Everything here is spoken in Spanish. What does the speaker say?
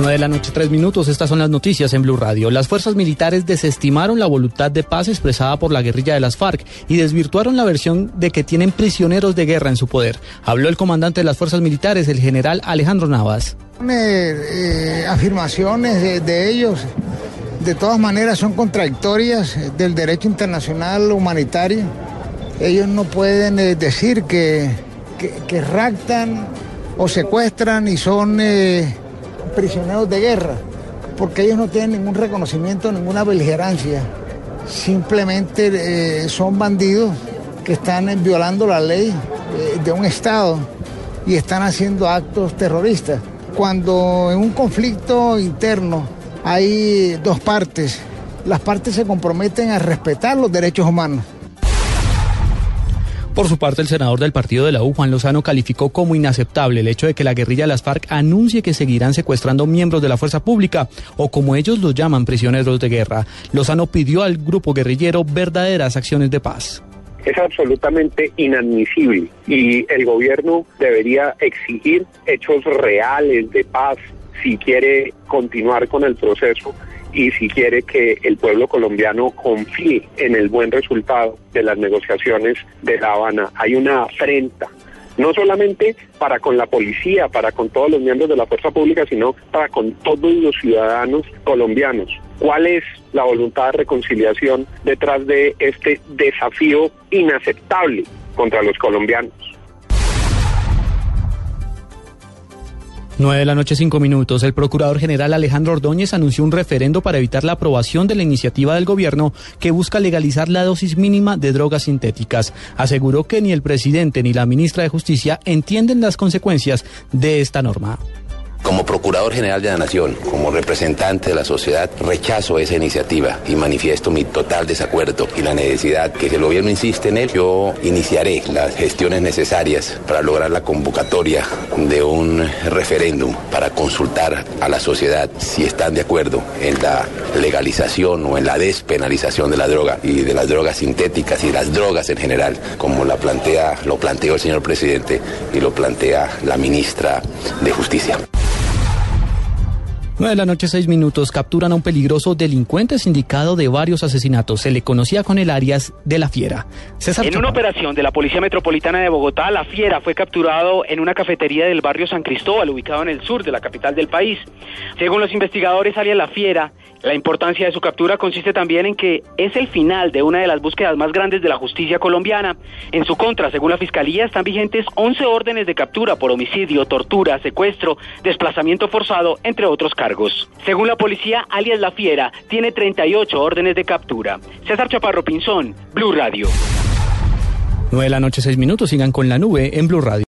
9 de la noche, 3 minutos. Estas son las noticias en Blue Radio. Las fuerzas militares desestimaron la voluntad de paz expresada por la guerrilla de las FARC y desvirtuaron la versión de que tienen prisioneros de guerra en su poder. Habló el comandante de las fuerzas militares, el general Alejandro Navas. Eh, afirmaciones de, ellos de todas maneras son contradictorias del derecho internacional humanitario. Ellos no pueden eh, decir que, que, o secuestran y son eh, prisioneros de guerra, porque ellos no tienen ningún reconocimiento, ninguna beligerancia. Simplemente eh, son bandidos que están violando la ley eh, de un Estado y están haciendo actos terroristas. Cuando en un conflicto interno hay dos partes. Las partes se comprometen a respetar los derechos humanos. Por su parte, el senador del partido de la U, Juan Lozano, calificó como inaceptable el hecho de que la guerrilla de las FARC anuncie que seguirán secuestrando miembros de la fuerza pública o como ellos los llaman prisioneros de guerra. Lozano pidió al grupo guerrillero verdaderas acciones de paz es absolutamente inadmisible y el gobierno debería exigir hechos reales de paz si quiere continuar con el proceso y si quiere que el pueblo colombiano confíe en el buen resultado de las negociaciones de La Habana. Hay una afrenta, no solamente para con la policía, para con todos los miembros de la fuerza pública, sino para con todos los ciudadanos colombianos. ¿Cuál es la voluntad de reconciliación detrás de este desafío inaceptable contra los colombianos? 9 de la noche, 5 minutos. El procurador general Alejandro Ordóñez anunció un referendo para evitar la aprobación de la iniciativa del gobierno que busca legalizar la dosis mínima de drogas sintéticas. Aseguró que ni el presidente ni la ministra de Justicia entienden las consecuencias de esta norma. Como Procurador General de la Nación, como representante de la sociedad, rechazo esa iniciativa y manifiesto mi total desacuerdo y la necesidad que si el gobierno insiste en él, yo iniciaré las gestiones necesarias para lograr la convocatoria de un referéndum para consultar a la sociedad si están de acuerdo en la legalización o en la despenalización de la droga y de las drogas sintéticas y las drogas en general, como la plantea, lo planteó el señor presidente y lo plantea la ministra de Justicia. 9 de la noche, 6 minutos. Capturan a un peligroso delincuente sindicado de varios asesinatos. Se le conocía con el alias de La Fiera. César en una operación de la Policía Metropolitana de Bogotá, La Fiera fue capturado en una cafetería del barrio San Cristóbal, ubicado en el sur de la capital del país. Según los investigadores, alias La Fiera la importancia de su captura consiste también en que es el final de una de las búsquedas más grandes de la justicia colombiana. En su contra, según la Fiscalía, están vigentes 11 órdenes de captura por homicidio, tortura, secuestro, desplazamiento forzado, entre otros Según la policía, alias La Fiera tiene 38 órdenes de captura. César Chaparro Pinzón, Blue Radio. 9 de la noche, 6 minutos, sigan con la nube en Blue Radio.